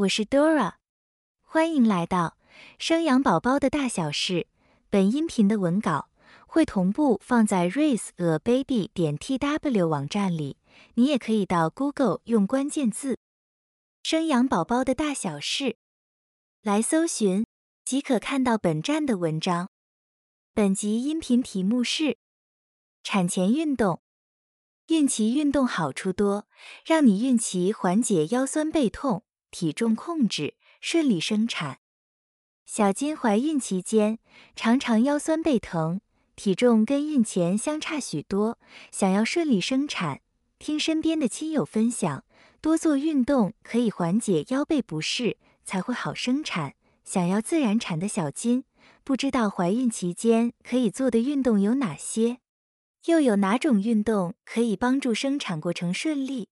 我是 Dora，欢迎来到生养宝宝的大小事。本音频的文稿会同步放在 raiseababy 点 tw 网站里，你也可以到 Google 用关键字“生养宝宝的大小事”来搜寻，即可看到本站的文章。本集音频题目是：产前运动。孕期运动好处多，让你孕期缓解腰酸背痛。体重控制，顺利生产。小金怀孕期间常常腰酸背疼，体重跟孕前相差许多。想要顺利生产，听身边的亲友分享，多做运动可以缓解腰背不适，才会好生产。想要自然产的小金，不知道怀孕期间可以做的运动有哪些，又有哪种运动可以帮助生产过程顺利？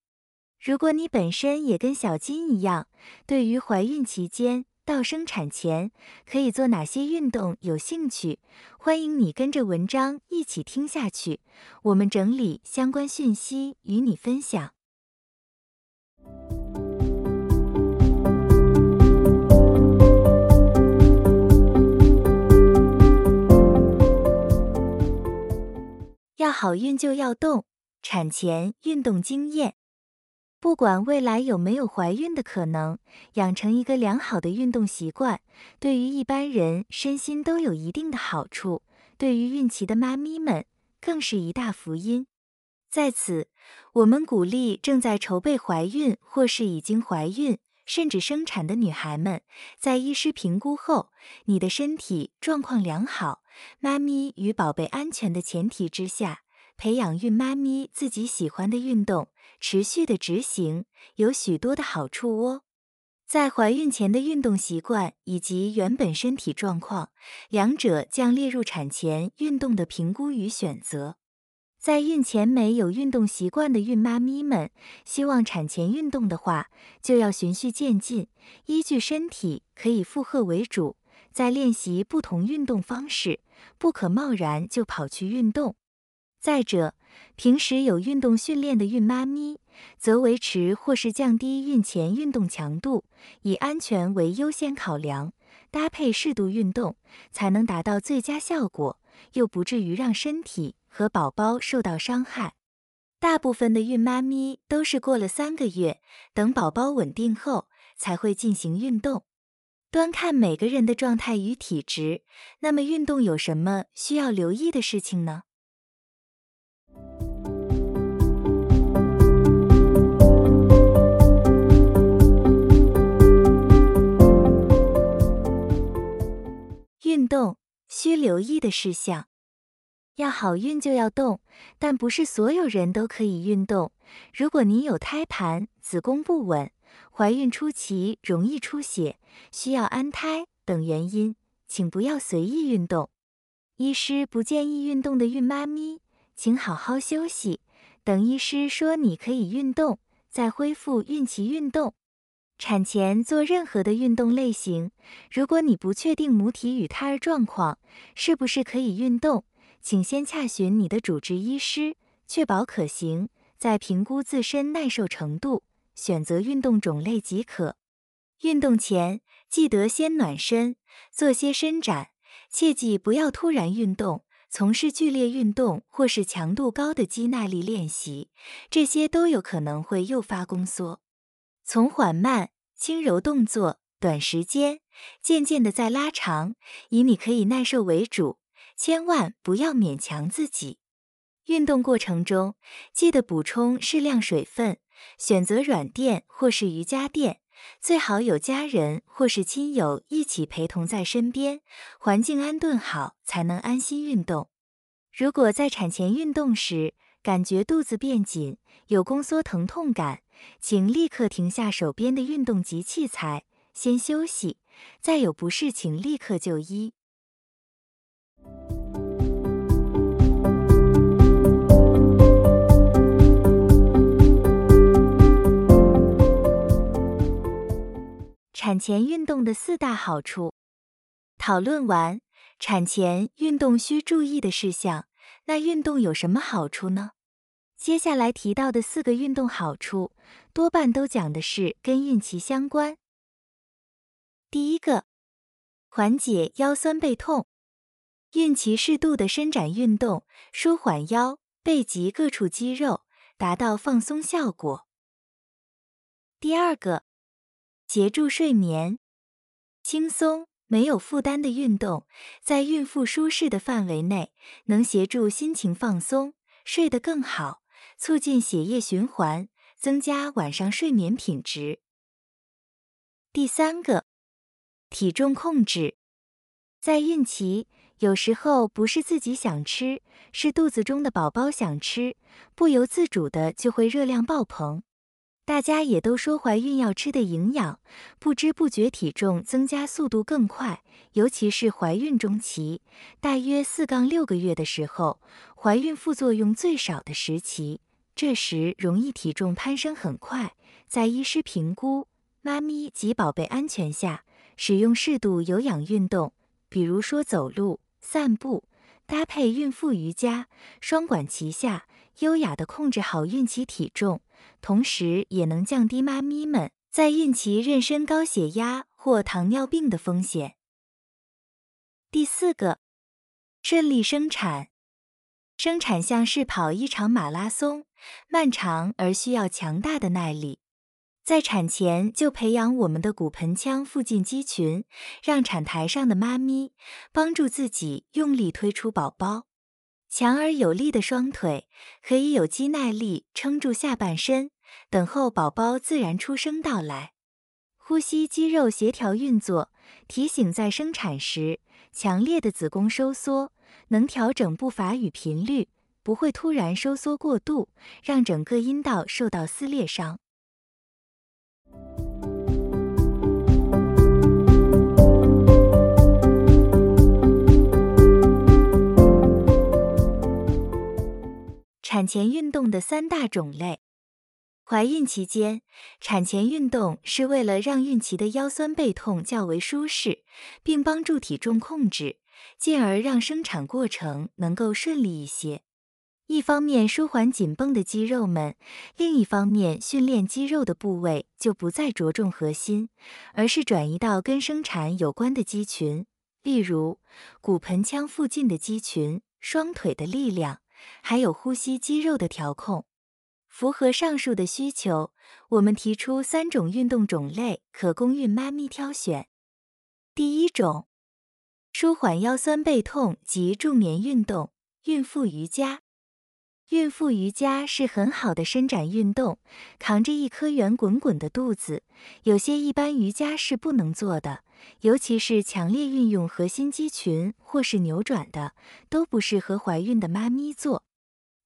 如果你本身也跟小金一样，对于怀孕期间到生产前可以做哪些运动有兴趣，欢迎你跟着文章一起听下去。我们整理相关讯息与你分享。要好运就要动，产前运动经验。不管未来有没有怀孕的可能，养成一个良好的运动习惯，对于一般人身心都有一定的好处。对于孕期的妈咪们，更是一大福音。在此，我们鼓励正在筹备怀孕或是已经怀孕甚至生产的女孩们，在医师评估后，你的身体状况良好，妈咪与宝贝安全的前提之下，培养孕妈咪自己喜欢的运动。持续的执行有许多的好处哦。在怀孕前的运动习惯以及原本身体状况，两者将列入产前运动的评估与选择。在孕前没有运动习惯的孕妈咪们，希望产前运动的话，就要循序渐进，依据身体可以负荷为主，在练习不同运动方式，不可贸然就跑去运动。再者，平时有运动训练的孕妈咪，则维持或是降低孕前运动强度，以安全为优先考量，搭配适度运动，才能达到最佳效果，又不至于让身体和宝宝受到伤害。大部分的孕妈咪都是过了三个月，等宝宝稳定后，才会进行运动。端看每个人的状态与体质，那么运动有什么需要留意的事情呢？运动需留意的事项：要好运就要动，但不是所有人都可以运动。如果你有胎盘、子宫不稳、怀孕初期容易出血、需要安胎等原因，请不要随意运动。医师不建议运动的孕妈咪，请好好休息，等医师说你可以运动，再恢复孕期运动。产前做任何的运动类型，如果你不确定母体与胎儿状况是不是可以运动，请先洽询你的主治医师，确保可行，再评估自身耐受程度，选择运动种类即可。运动前记得先暖身，做些伸展，切记不要突然运动，从事剧烈运动或是强度高的肌耐力练习，这些都有可能会诱发宫缩。从缓慢、轻柔动作，短时间，渐渐的再拉长，以你可以耐受为主，千万不要勉强自己。运动过程中，记得补充适量水分，选择软垫或是瑜伽垫，最好有家人或是亲友一起陪同在身边，环境安顿好，才能安心运动。如果在产前运动时，感觉肚子变紧，有宫缩疼痛感。请立刻停下手边的运动及器材，先休息。再有不适，请立刻就医。产前运动的四大好处讨论完，产前运动需注意的事项，那运动有什么好处呢？接下来提到的四个运动好处，多半都讲的是跟孕期相关。第一个，缓解腰酸背痛。孕期适度的伸展运动，舒缓腰背及各处肌肉，达到放松效果。第二个，协助睡眠，轻松没有负担的运动，在孕妇舒适的范围内，能协助心情放松，睡得更好，促进血液循环，增加晚上睡眠品质。第三个，体重控制，在孕期，有时候不是自己想吃，是肚子中的宝宝想吃，不由自主的就会热量爆棚。大家也都说怀孕要吃的营养，不知不觉体重增加速度更快，尤其是怀孕中期，大约四杠六个月的时候，怀孕副作用最少的时期，这时容易体重攀升很快。在医师评估妈咪及宝贝安全下，使用适度有氧运动，比如说走路、散步，搭配孕妇瑜伽，双管齐下，优雅的控制好孕期体重。同时也能降低妈咪们在孕期妊娠高血压或糖尿病的风险。第四个，顺利生产。生产像是跑一场马拉松，漫长而需要强大的耐力。在产前就培养我们的骨盆腔附近肌群，让产台上的妈咪帮助自己用力推出宝宝。强而有力的双腿可以有肌耐力撑住下半身，等候宝宝自然出生到来。呼吸肌肉协调运作，提醒在生产时强烈的子宫收缩，能调整步伐与频率，不会突然收缩过度，让整个阴道受到撕裂伤。产前运动的三大种类。怀孕期间，产前运动是为了让孕期的腰酸背痛较为舒适，并帮助体重控制，进而让生产过程能够顺利一些。一方面舒缓紧绷的肌肉们，另一方面训练肌肉的部位就不再着重核心，而是转移到跟生产有关的肌群，例如骨盆腔附近的肌群、双腿的力量。还有呼吸肌肉的调控，符合上述的需求，我们提出三种运动种类可供孕妈咪挑选。第一种，舒缓腰酸背痛及助眠运动——孕妇瑜伽。孕妇瑜伽是很好的伸展运动，扛着一颗圆滚滚的肚子，有些一般瑜伽是不能做的。尤其是强烈运用核心肌群或是扭转的，都不适合怀孕的妈咪做。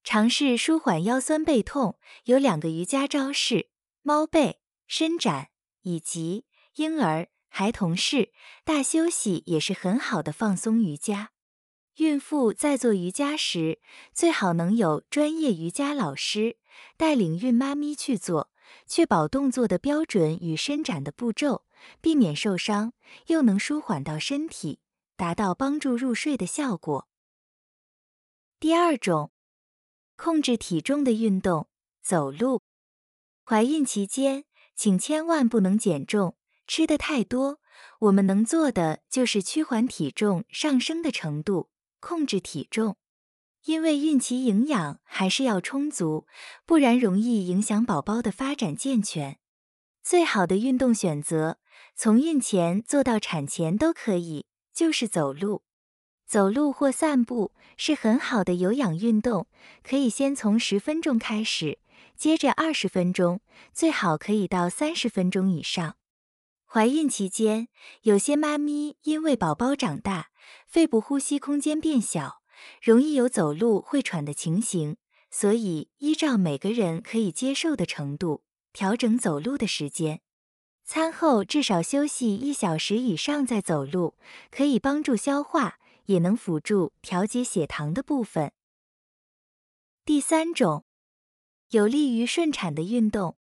尝试舒缓腰酸背痛，有两个瑜伽招式：猫背伸展以及婴儿孩童式大休息，也是很好的放松瑜伽。孕妇在做瑜伽时，最好能有专业瑜伽老师带领孕妈咪去做，确保动作的标准与伸展的步骤。避免受伤，又能舒缓到身体，达到帮助入睡的效果。第二种，控制体重的运动，走路。怀孕期间，请千万不能减重，吃的太多。我们能做的就是趋缓体重上升的程度，控制体重。因为孕期营养还是要充足，不然容易影响宝宝的发展健全。最好的运动选择。从孕前做到产前都可以，就是走路。走路或散步是很好的有氧运动，可以先从十分钟开始，接着二十分钟，最好可以到三十分钟以上。怀孕期间，有些妈咪因为宝宝长大，肺部呼吸空间变小，容易有走路会喘的情形，所以依照每个人可以接受的程度，调整走路的时间。餐后至少休息一小时以上再走路，可以帮助消化，也能辅助调节血糖的部分。第三种，有利于顺产的运动。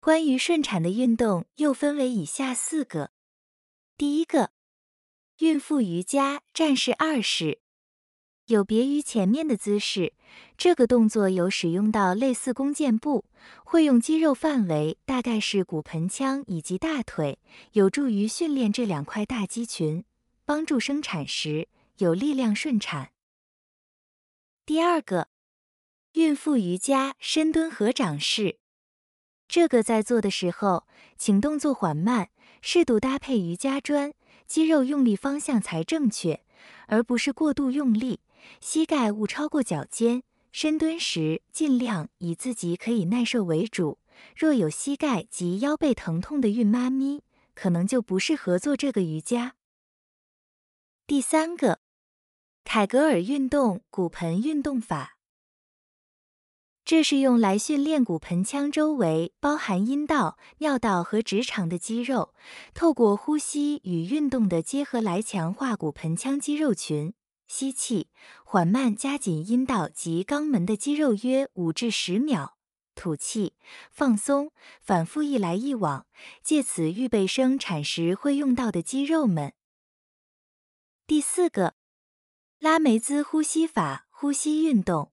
关于顺产的运动又分为以下四个：第一个，孕妇瑜伽战士二式。有别于前面的姿势，这个动作有使用到类似弓箭步，会用肌肉范围大概是骨盆腔以及大腿，有助于训练这两块大肌群，帮助生产时有力量顺产。第二个，孕妇瑜伽深蹲合掌式，这个在做的时候，请动作缓慢，适度搭配瑜伽砖，肌肉用力方向才正确，而不是过度用力。膝盖勿超过脚尖，深蹲时尽量以自己可以耐受为主。若有膝盖及腰背疼痛的孕妈咪，可能就不适合做这个瑜伽。第三个，凯格尔运动骨盆运动法，这是用来训练骨盆腔周围包含阴道、尿道和直肠的肌肉，透过呼吸与运动的结合来强化骨盆腔肌肉群。吸气，缓慢加紧阴道及肛门的肌肉约五至十秒；吐气，放松，反复一来一往，借此预备生产时会用到的肌肉们。第四个，拉梅兹呼吸法呼吸运动，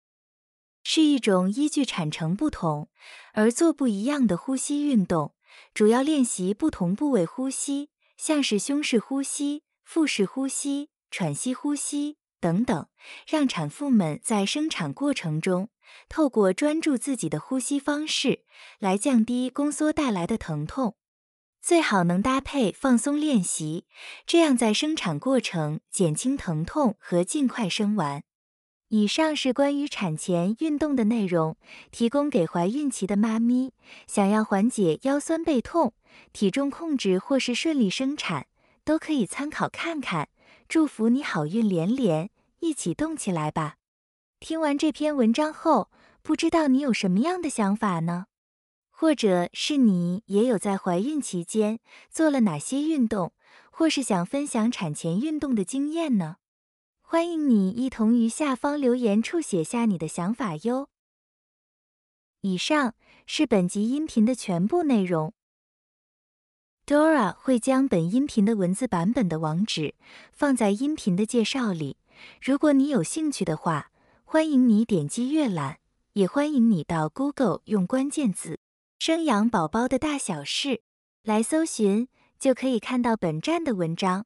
是一种依据产程不同而做不一样的呼吸运动，主要练习不同部位呼吸，像是胸式呼吸、腹式呼吸、喘息呼吸。等等，让产妇们在生产过程中透过专注自己的呼吸方式来降低宫缩带来的疼痛。最好能搭配放松练习，这样在生产过程减轻疼痛和尽快生完。以上是关于产前运动的内容，提供给怀孕期的妈咪，想要缓解腰酸背痛、体重控制或是顺利生产，都可以参考看看。祝福你好运连连！一起动起来吧！听完这篇文章后，不知道你有什么样的想法呢？或者是你也有在怀孕期间做了哪些运动，或是想分享产前运动的经验呢？欢迎你一同于下方留言处写下你的想法哟。以上是本集音频的全部内容。Dora 会将本音频的文字版本的网址放在音频的介绍里。如果你有兴趣的话，欢迎你点击阅览，也欢迎你到 Google 用关键字“生养宝宝的大小事”来搜寻，就可以看到本站的文章。